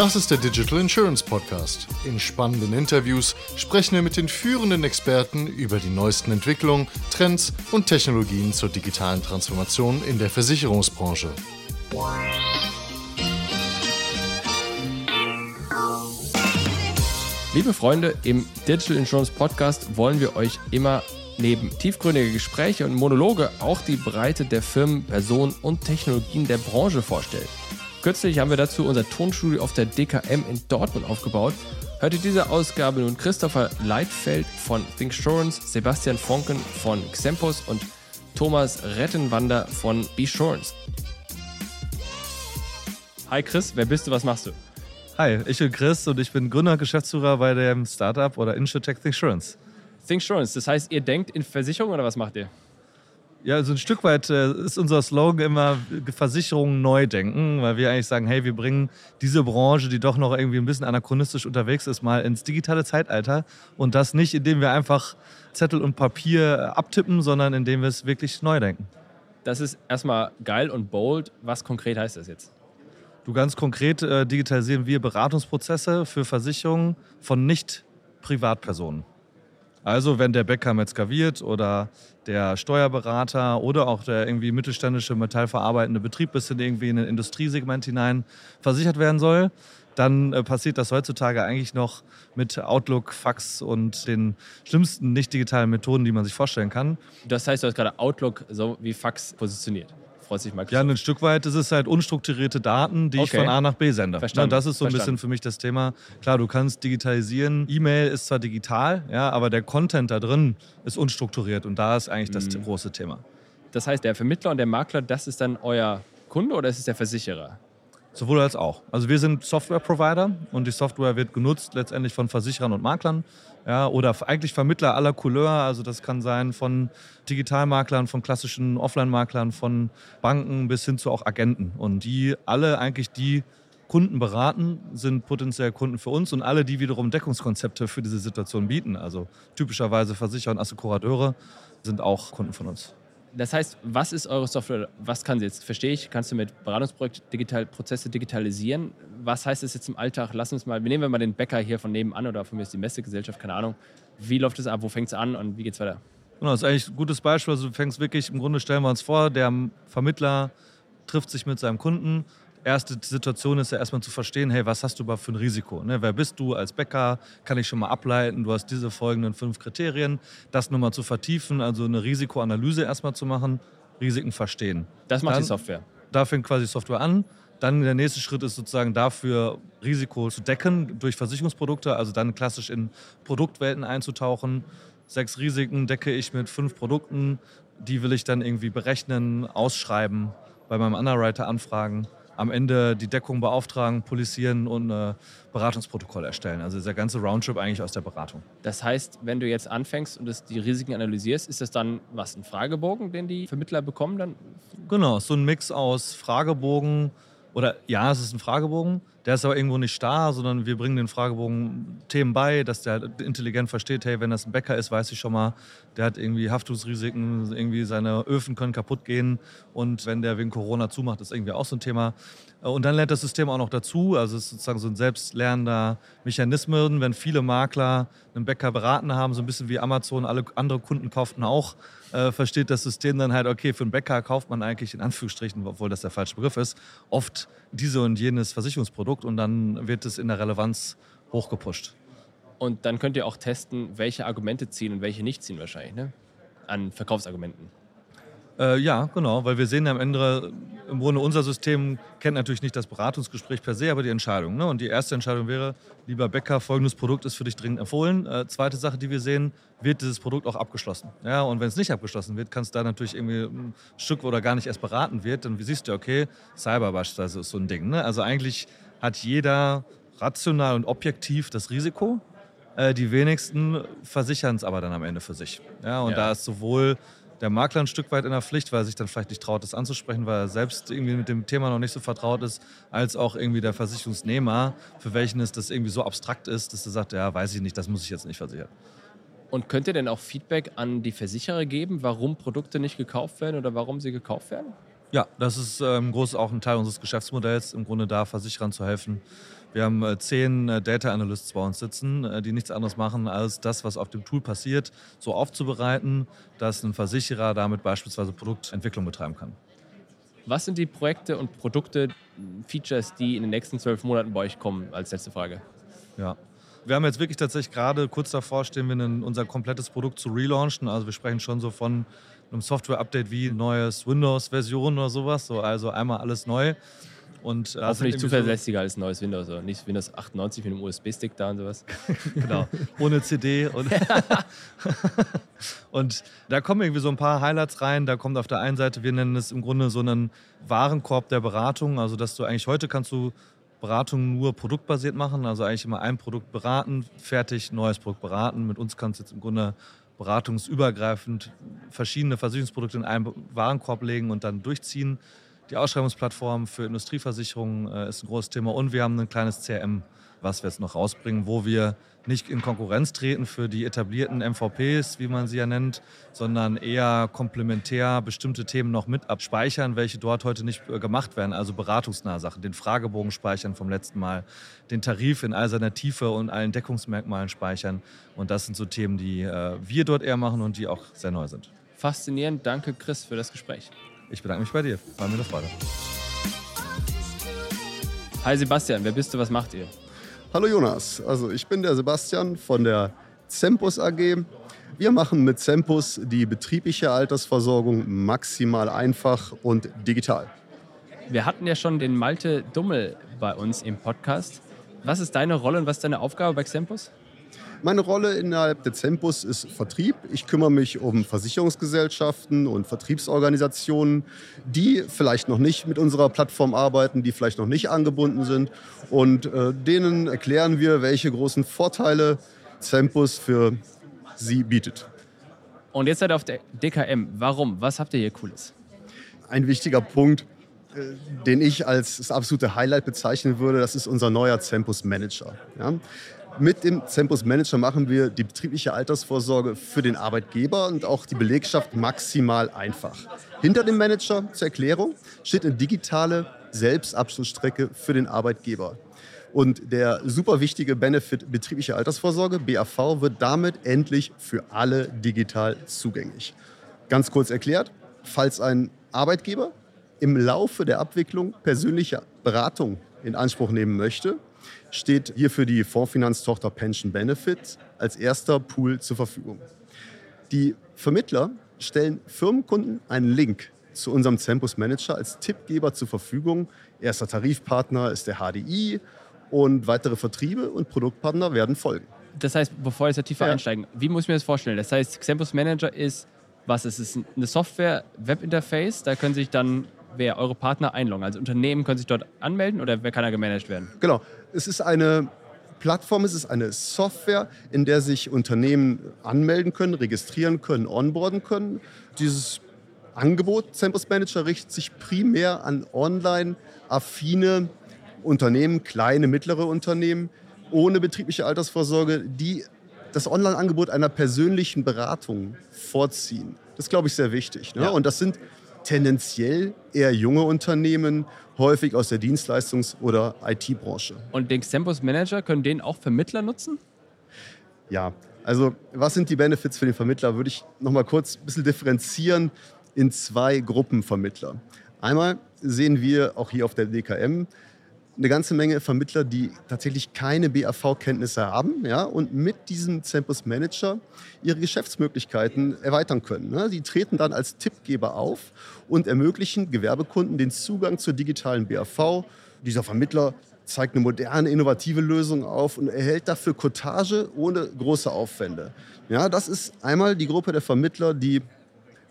Das ist der Digital Insurance Podcast. In spannenden Interviews sprechen wir mit den führenden Experten über die neuesten Entwicklungen, Trends und Technologien zur digitalen Transformation in der Versicherungsbranche. Liebe Freunde, im Digital Insurance Podcast wollen wir euch immer neben tiefgründige Gespräche und Monologe auch die Breite der Firmen, Personen und Technologien der Branche vorstellen. Kürzlich haben wir dazu unser Tonstudio auf der DKM in Dortmund aufgebaut. Hört in dieser Ausgabe nun Christopher Leitfeld von ThinkSurance, Sebastian Fonken von Xempus und Thomas Rettenwander von Besurance. Hi Chris, wer bist du, was machst du? Hi, ich bin Chris und ich bin Gründer und Geschäftsführer bei dem Startup oder Insurtech ThinkSurance. ThinkSurance, das heißt, ihr denkt in Versicherung oder was macht ihr? Ja, also ein Stück weit äh, ist unser Slogan immer Versicherungen neu denken, weil wir eigentlich sagen, hey, wir bringen diese Branche, die doch noch irgendwie ein bisschen anachronistisch unterwegs ist, mal ins digitale Zeitalter. Und das nicht, indem wir einfach Zettel und Papier abtippen, sondern indem wir es wirklich neu denken. Das ist erstmal geil und bold. Was konkret heißt das jetzt? Du ganz konkret äh, digitalisieren wir Beratungsprozesse für Versicherungen von Nicht-Privatpersonen. Also wenn der Bäcker Metzger wird oder der Steuerberater oder auch der irgendwie mittelständische metallverarbeitende Betrieb bis in irgendwie in ein Industriesegment hinein versichert werden soll, dann äh, passiert das heutzutage eigentlich noch mit Outlook, Fax und den schlimmsten nicht digitalen Methoden, die man sich vorstellen kann. Das heißt, du hast gerade Outlook so wie Fax positioniert freut sich Microsoft. Ja, ein Stück weit ist es halt unstrukturierte Daten, die okay. ich von A nach B sende. Verstanden. das ist so ein Verstanden. bisschen für mich das Thema. Klar, du kannst digitalisieren. E-Mail ist zwar digital, ja, aber der Content da drin ist unstrukturiert und da ist eigentlich das mhm. große Thema. Das heißt, der Vermittler und der Makler, das ist dann euer Kunde oder ist es der Versicherer? Sowohl als auch. Also wir sind Software-Provider und die Software wird genutzt letztendlich von Versicherern und Maklern ja, oder eigentlich Vermittler aller Couleur. Also das kann sein von Digitalmaklern, von klassischen Offline-Maklern, von Banken bis hin zu auch Agenten. Und die alle eigentlich die Kunden beraten, sind potenziell Kunden für uns und alle, die wiederum Deckungskonzepte für diese Situation bieten, also typischerweise Versicherer und Assekurateure, sind auch Kunden von uns. Das heißt, was ist eure Software? Was kann sie jetzt? Verstehe ich, kannst du mit Beratungsprojekten digital, Prozesse digitalisieren? Was heißt das jetzt im Alltag? Lass uns mal, wir nehmen wir mal den Bäcker hier von nebenan oder von mir ist die Messegesellschaft, keine Ahnung. Wie läuft es ab? Wo fängt es an und wie geht es weiter? Genau, das ist eigentlich ein gutes Beispiel. Also du fängst wirklich, im Grunde stellen wir uns vor, der Vermittler trifft sich mit seinem Kunden, erste Situation ist ja erstmal zu verstehen, hey, was hast du überhaupt für ein Risiko? Ne? Wer bist du als Bäcker? Kann ich schon mal ableiten, du hast diese folgenden fünf Kriterien. Das nochmal zu vertiefen, also eine Risikoanalyse erstmal zu machen, Risiken verstehen. Das macht Dann, die Software. Da fängt quasi Software an. Dann der nächste Schritt ist sozusagen dafür, Risiko zu decken durch Versicherungsprodukte, also dann klassisch in Produktwelten einzutauchen. Sechs Risiken decke ich mit fünf Produkten, die will ich dann irgendwie berechnen, ausschreiben, bei meinem Underwriter anfragen am Ende die Deckung beauftragen, polisieren und ein Beratungsprotokoll erstellen. Also dieser ganze Roundtrip eigentlich aus der Beratung. Das heißt, wenn du jetzt anfängst und das, die Risiken analysierst, ist das dann was, ein Fragebogen, den die Vermittler bekommen dann? Genau, so ein Mix aus Fragebogen, oder ja, es ist ein Fragebogen, der ist aber irgendwo nicht starr, sondern wir bringen den Fragebogen Themen bei, dass der halt intelligent versteht, hey, wenn das ein Bäcker ist, weiß ich schon mal, der hat irgendwie Haftungsrisiken, irgendwie seine Öfen können kaputt gehen und wenn der wegen Corona zumacht, ist irgendwie auch so ein Thema. Und dann lernt das System auch noch dazu, also es ist sozusagen so ein selbstlernender Mechanismus, wenn viele Makler einen Bäcker beraten haben, so ein bisschen wie Amazon, alle andere Kunden kauften auch, äh, versteht das System dann halt, okay, für einen Bäcker kauft man eigentlich in Anführungsstrichen, obwohl das der falsche Begriff ist, oft diese und jenes Versicherungsprodukt und dann wird es in der Relevanz hochgepusht. Und dann könnt ihr auch testen, welche Argumente ziehen und welche nicht ziehen wahrscheinlich, ne? An Verkaufsargumenten. Äh, ja, genau, weil wir sehen am Ende, im Grunde unser System kennt natürlich nicht das Beratungsgespräch per se, aber die Entscheidung. Ne? Und die erste Entscheidung wäre, lieber Bäcker, folgendes Produkt ist für dich dringend empfohlen. Äh, zweite Sache, die wir sehen, wird dieses Produkt auch abgeschlossen. Ja, und wenn es nicht abgeschlossen wird, kann es da natürlich irgendwie ein Stück oder gar nicht erst beraten wird, dann siehst du, okay, Cyber beispielsweise ist so ein Ding. Ne? Also eigentlich hat jeder rational und objektiv das Risiko. Äh, die wenigsten versichern es aber dann am Ende für sich. Ja, und ja. da ist sowohl der Makler ein Stück weit in der Pflicht, weil er sich dann vielleicht nicht traut, das anzusprechen, weil er selbst irgendwie mit dem Thema noch nicht so vertraut ist, als auch irgendwie der Versicherungsnehmer, für welchen es das irgendwie so abstrakt ist, dass er sagt, ja, weiß ich nicht, das muss ich jetzt nicht versichern. Und könnt ihr denn auch Feedback an die Versicherer geben, warum Produkte nicht gekauft werden oder warum sie gekauft werden? Ja, das ist ähm, groß auch ein Teil unseres Geschäftsmodells, im Grunde da Versicherern zu helfen. Wir haben äh, zehn äh, Data Analysts bei uns sitzen, äh, die nichts anderes machen, als das, was auf dem Tool passiert, so aufzubereiten, dass ein Versicherer damit beispielsweise Produktentwicklung betreiben kann. Was sind die Projekte und Produkte, Features, die in den nächsten zwölf Monaten bei euch kommen, als letzte Frage? Ja, wir haben jetzt wirklich tatsächlich gerade kurz davor stehen wir unser komplettes Produkt zu relaunchen. Also wir sprechen schon so von einem Software-Update wie neues Windows-Version oder sowas. So, also einmal alles neu. Und, äh, Hoffentlich zuverlässiger so als neues Windows, oder nicht Windows 98 mit einem USB-Stick da und sowas. genau, ohne CD. Und, und da kommen irgendwie so ein paar Highlights rein. Da kommt auf der einen Seite, wir nennen es im Grunde so einen Warenkorb der Beratung. Also dass du eigentlich heute kannst du Beratung nur produktbasiert machen, also eigentlich immer ein Produkt beraten, fertig, neues Produkt beraten. Mit uns kannst du jetzt im Grunde beratungsübergreifend verschiedene Versicherungsprodukte in einen Warenkorb legen und dann durchziehen. Die Ausschreibungsplattform für Industrieversicherungen äh, ist ein großes Thema und wir haben ein kleines CRM, was wir jetzt noch rausbringen, wo wir nicht in Konkurrenz treten für die etablierten MVPs, wie man sie ja nennt, sondern eher komplementär bestimmte Themen noch mit abspeichern, welche dort heute nicht äh, gemacht werden. Also beratungsnahe Sachen, den Fragebogen speichern vom letzten Mal, den Tarif in all seiner Tiefe und allen Deckungsmerkmalen speichern. Und das sind so Themen, die äh, wir dort eher machen und die auch sehr neu sind. Faszinierend. Danke, Chris, für das Gespräch. Ich bedanke mich bei dir. War mir eine Freude. Hi Sebastian, wer bist du, was macht ihr? Hallo Jonas, also ich bin der Sebastian von der Zempus AG. Wir machen mit Zempus die betriebliche Altersversorgung maximal einfach und digital. Wir hatten ja schon den Malte Dummel bei uns im Podcast. Was ist deine Rolle und was ist deine Aufgabe bei Xempus? Meine Rolle innerhalb der Zempus ist Vertrieb. Ich kümmere mich um Versicherungsgesellschaften und Vertriebsorganisationen, die vielleicht noch nicht mit unserer Plattform arbeiten, die vielleicht noch nicht angebunden sind. Und äh, denen erklären wir, welche großen Vorteile Zempus für sie bietet. Und jetzt seid ihr auf der DKM. Warum? Was habt ihr hier Cooles? Ein wichtiger Punkt, äh, den ich als das absolute Highlight bezeichnen würde, das ist unser neuer Zempus Manager. Ja? Mit dem Campus Manager machen wir die betriebliche Altersvorsorge für den Arbeitgeber und auch die Belegschaft maximal einfach. Hinter dem Manager, zur Erklärung, steht eine digitale Selbstabschlussstrecke für den Arbeitgeber. Und der super wichtige Benefit betriebliche Altersvorsorge, BAV, wird damit endlich für alle digital zugänglich. Ganz kurz erklärt, falls ein Arbeitgeber im Laufe der Abwicklung persönliche Beratung in Anspruch nehmen möchte, steht hierfür die Fondsfinanztochter Pension Benefit als erster Pool zur Verfügung. Die Vermittler stellen Firmenkunden einen Link zu unserem Campus Manager als Tippgeber zur Verfügung. Erster Tarifpartner ist der HDI und weitere Vertriebe und Produktpartner werden folgen. Das heißt, bevor wir jetzt tiefer ja. einsteigen, wie muss ich mir das vorstellen? Das heißt, Campus Manager ist, was ist es? Eine Software, Webinterface, da können sich dann wer eure Partner einloggen? Also Unternehmen können sich dort anmelden oder wer kann da gemanagt werden? Genau. Es ist eine Plattform, es ist eine Software, in der sich Unternehmen anmelden können, registrieren können, onboarden können. Dieses Angebot Campus Manager richtet sich primär an online-affine Unternehmen, kleine, mittlere Unternehmen ohne betriebliche Altersvorsorge, die das Online-Angebot einer persönlichen Beratung vorziehen. Das ist, glaube ich, sehr wichtig. Ne? Ja. Und das sind tendenziell eher junge Unternehmen, häufig aus der Dienstleistungs- oder IT-Branche. Und den Xempus Manager, können den auch Vermittler nutzen? Ja, also was sind die Benefits für den Vermittler? Würde ich noch mal kurz ein bisschen differenzieren in zwei Gruppen Vermittler. Einmal sehen wir auch hier auf der DKM eine ganze Menge Vermittler, die tatsächlich keine BAV-Kenntnisse haben ja, und mit diesem Campus Manager ihre Geschäftsmöglichkeiten erweitern können. Ne? Die treten dann als Tippgeber auf und ermöglichen Gewerbekunden den Zugang zur digitalen BAV. Dieser Vermittler zeigt eine moderne, innovative Lösung auf und erhält dafür Cottage ohne große Aufwände. Ja, das ist einmal die Gruppe der Vermittler, die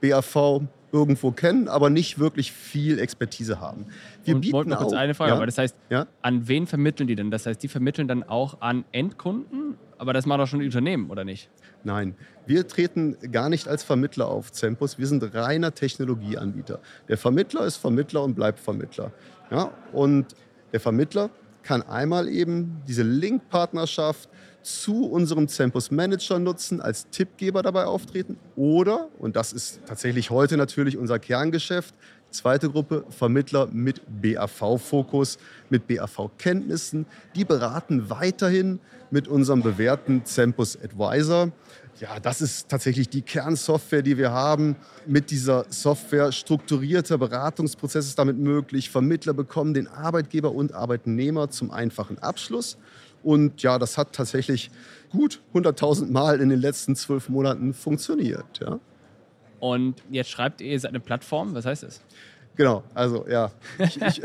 BAV irgendwo kennen, aber nicht wirklich viel Expertise haben. Wir und bieten noch kurz eine Frage, ja? aber das heißt, ja? an wen vermitteln die denn? Das heißt, die vermitteln dann auch an Endkunden, aber das machen doch schon die Unternehmen, oder nicht? Nein, wir treten gar nicht als Vermittler auf Zempus. Wir sind reiner Technologieanbieter. Der Vermittler ist Vermittler und bleibt Vermittler. Ja? Und der Vermittler kann einmal eben diese Link-Partnerschaft zu unserem Campus Manager nutzen, als Tippgeber dabei auftreten oder, und das ist tatsächlich heute natürlich unser Kerngeschäft, Zweite Gruppe, Vermittler mit BAV-Fokus, mit BAV-Kenntnissen. Die beraten weiterhin mit unserem bewährten Zempus Advisor. Ja, das ist tatsächlich die Kernsoftware, die wir haben. Mit dieser Software strukturierter Beratungsprozess ist damit möglich. Vermittler bekommen den Arbeitgeber und Arbeitnehmer zum einfachen Abschluss. Und ja, das hat tatsächlich gut 100.000 Mal in den letzten zwölf Monaten funktioniert. Ja. Und jetzt schreibt ihr seine Plattform. Was heißt das? Genau, also ja. Ich, ich,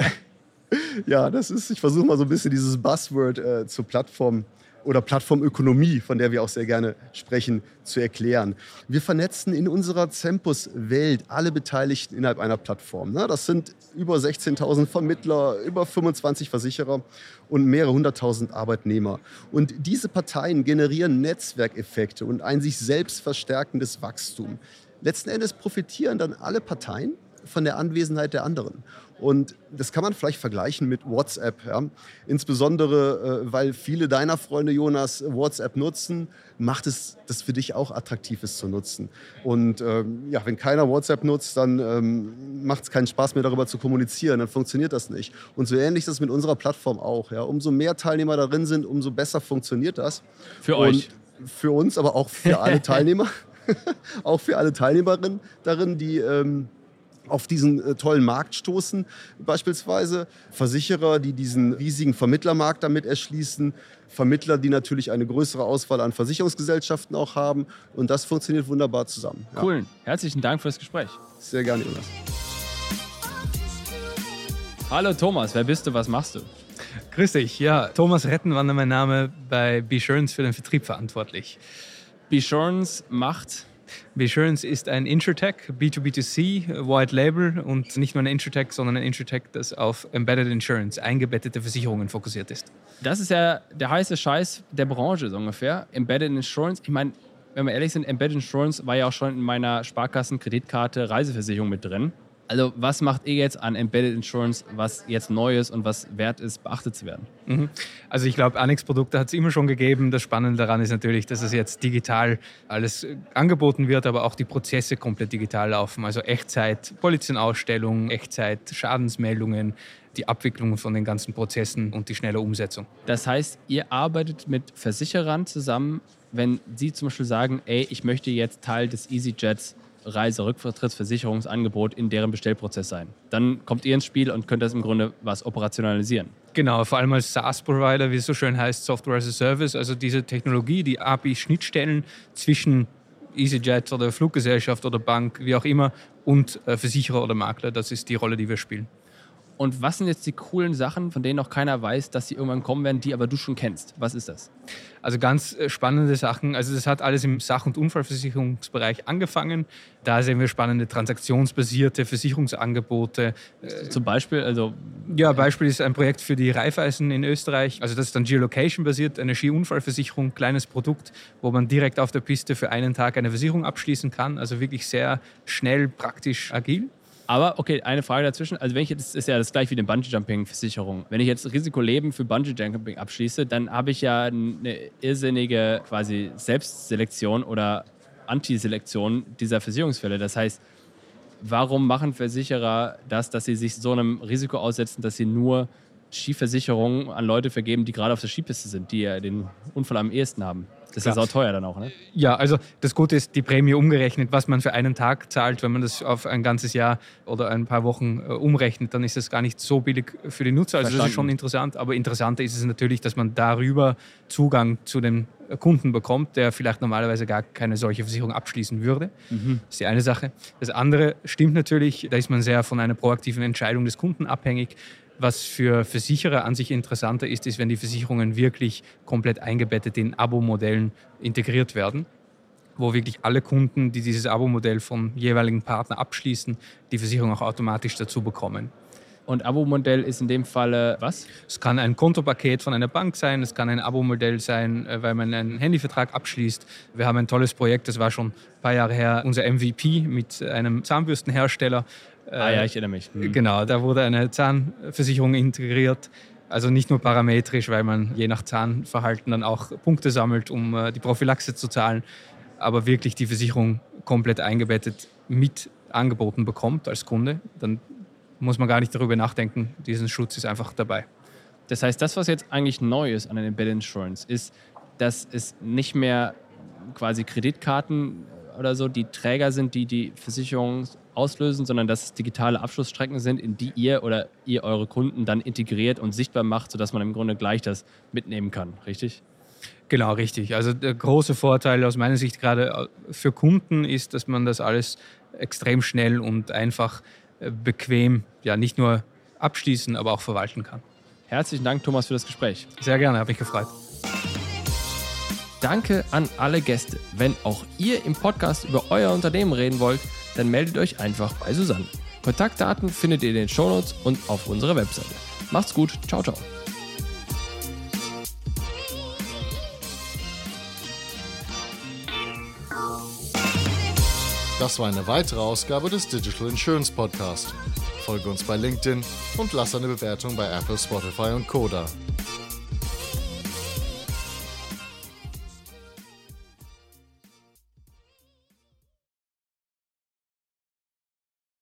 ja, das ist, ich versuche mal so ein bisschen dieses Buzzword äh, zur Plattform oder Plattformökonomie, von der wir auch sehr gerne sprechen, zu erklären. Wir vernetzen in unserer Zempus-Welt alle Beteiligten innerhalb einer Plattform. Ne? Das sind über 16.000 Vermittler, über 25 Versicherer und mehrere hunderttausend Arbeitnehmer. Und diese Parteien generieren Netzwerkeffekte und ein sich selbst verstärkendes Wachstum. Letzten Endes profitieren dann alle Parteien von der Anwesenheit der anderen. Und das kann man vielleicht vergleichen mit WhatsApp. Ja? Insbesondere, äh, weil viele deiner Freunde, Jonas, WhatsApp nutzen, macht es das für dich auch attraktiv, es zu nutzen. Und ähm, ja, wenn keiner WhatsApp nutzt, dann ähm, macht es keinen Spaß mehr, darüber zu kommunizieren. Dann funktioniert das nicht. Und so ähnlich ist es mit unserer Plattform auch. Ja? Umso mehr Teilnehmer darin sind, umso besser funktioniert das. Für Und euch. Für uns, aber auch für alle Teilnehmer. auch für alle Teilnehmerinnen darin, die ähm, auf diesen äh, tollen Markt stoßen. Beispielsweise Versicherer, die diesen riesigen Vermittlermarkt damit erschließen. Vermittler, die natürlich eine größere Auswahl an Versicherungsgesellschaften auch haben. Und das funktioniert wunderbar zusammen. Ja. Cool. Herzlichen Dank für das Gespräch. Sehr gerne, Jonas. Hallo Thomas, wer bist du, was machst du? Grüß dich, ja, Thomas Rettenwander mein Name, bei Besurance für den Vertrieb verantwortlich. Besurance macht Besurance ist ein Insurtech, B2B2C, White Label und nicht nur ein Insurtech, sondern ein Insurtech, das auf Embedded Insurance, eingebettete Versicherungen fokussiert ist. Das ist ja der heiße Scheiß der Branche so ungefähr. Embedded Insurance, ich meine, wenn wir ehrlich sind, Embedded Insurance war ja auch schon in meiner Sparkassen-Kreditkarte Reiseversicherung mit drin. Also was macht ihr jetzt an Embedded Insurance, was jetzt neu ist und was wert ist, beachtet zu werden? Mhm. Also ich glaube, Annex-Produkte hat es immer schon gegeben. Das Spannende daran ist natürlich, dass es jetzt digital alles angeboten wird, aber auch die Prozesse komplett digital laufen. Also Echtzeit, Polizeienausstellung, Echtzeit, Schadensmeldungen, die Abwicklung von den ganzen Prozessen und die schnelle Umsetzung. Das heißt, ihr arbeitet mit Versicherern zusammen, wenn sie zum Beispiel sagen, ey, ich möchte jetzt Teil des EasyJets Reiserücktrittsversicherungsangebot in deren Bestellprozess sein. Dann kommt ihr ins Spiel und könnt das im Grunde was operationalisieren. Genau, vor allem als SaaS-Provider, wie es so schön heißt, Software as a Service, also diese Technologie, die API-Schnittstellen zwischen EasyJet oder Fluggesellschaft oder Bank, wie auch immer, und äh, Versicherer oder Makler, das ist die Rolle, die wir spielen. Und was sind jetzt die coolen Sachen, von denen noch keiner weiß, dass sie irgendwann kommen werden, die aber du schon kennst? Was ist das? Also ganz äh, spannende Sachen. Also das hat alles im Sach- und Unfallversicherungsbereich angefangen. Da sehen wir spannende transaktionsbasierte Versicherungsangebote. Zum Beispiel, also ja, Beispiel ist ein Projekt für die Raiffeisen in Österreich. Also das ist dann Geolocation-basiert, eine Skiunfallversicherung, kleines Produkt, wo man direkt auf der Piste für einen Tag eine Versicherung abschließen kann. Also wirklich sehr schnell, praktisch, agil. Aber okay, eine Frage dazwischen. Also wenn ich jetzt, ist ja das gleich wie eine Bungee-Jumping-Versicherung. Wenn ich jetzt Risikoleben für Bungee-Jumping abschließe, dann habe ich ja eine irrsinnige quasi Selbstselektion oder Antiselektion dieser Versicherungsfälle. Das heißt, warum machen Versicherer das, dass sie sich so einem Risiko aussetzen, dass sie nur Skiversicherungen an Leute vergeben, die gerade auf der Skipiste sind, die ja den Unfall am ehesten haben? Das ist ja teuer dann auch, ne? Ja, also das Gute ist die Prämie umgerechnet, was man für einen Tag zahlt. Wenn man das auf ein ganzes Jahr oder ein paar Wochen äh, umrechnet, dann ist das gar nicht so billig für die Nutzer. Also Verstanden. das ist schon interessant. Aber interessanter ist es natürlich, dass man darüber Zugang zu den Kunden bekommt, der vielleicht normalerweise gar keine solche Versicherung abschließen würde. Mhm. Das ist die eine Sache. Das andere stimmt natürlich, da ist man sehr von einer proaktiven Entscheidung des Kunden abhängig. Was für Versicherer an sich interessanter ist, ist, wenn die Versicherungen wirklich komplett eingebettet in Abo-Modellen integriert werden, wo wirklich alle Kunden, die dieses Abo-Modell vom jeweiligen Partner abschließen, die Versicherung auch automatisch dazu bekommen. Und Abo-Modell ist in dem Falle was? Es kann ein Kontopaket von einer Bank sein, es kann ein Abo-Modell sein, äh, weil man einen Handyvertrag abschließt. Wir haben ein tolles Projekt, das war schon ein paar Jahre her, unser MVP mit einem Zahnbürstenhersteller, Ah ja, ich erinnere mich. Mhm. Genau, da wurde eine Zahnversicherung integriert. Also nicht nur parametrisch, weil man je nach Zahnverhalten dann auch Punkte sammelt, um äh, die Prophylaxe zu zahlen, aber wirklich die Versicherung komplett eingebettet mit angeboten bekommt als Kunde. Dann muss man gar nicht darüber nachdenken. Diesen Schutz ist einfach dabei. Das heißt, das, was jetzt eigentlich neu ist an der Embedded Insurance, ist, dass es nicht mehr quasi Kreditkarten oder so die Träger sind, die die Versicherung auslösen, sondern dass es digitale Abschlussstrecken sind, in die ihr oder ihr eure Kunden dann integriert und sichtbar macht, sodass man im Grunde gleich das mitnehmen kann, richtig? Genau, richtig. Also der große Vorteil aus meiner Sicht gerade äh, für Kunden ist, dass man das alles extrem schnell und einfach äh, bequem, ja nicht nur abschließen, aber auch verwalten kann. Herzlichen Dank, Thomas, für das Gespräch. Sehr gerne, habe mich gefreut. Danke an alle Gäste. Wenn auch ihr im Podcast über euer Unternehmen reden wollt, dann meldet euch einfach bei Susanne. Kontaktdaten findet ihr in den Shownotes und auf unserer Webseite. Macht's gut. Ciao, ciao. Das war eine weitere Ausgabe des Digital Insurance Podcast. Folge uns bei LinkedIn und lass eine Bewertung bei Apple, Spotify und Koda.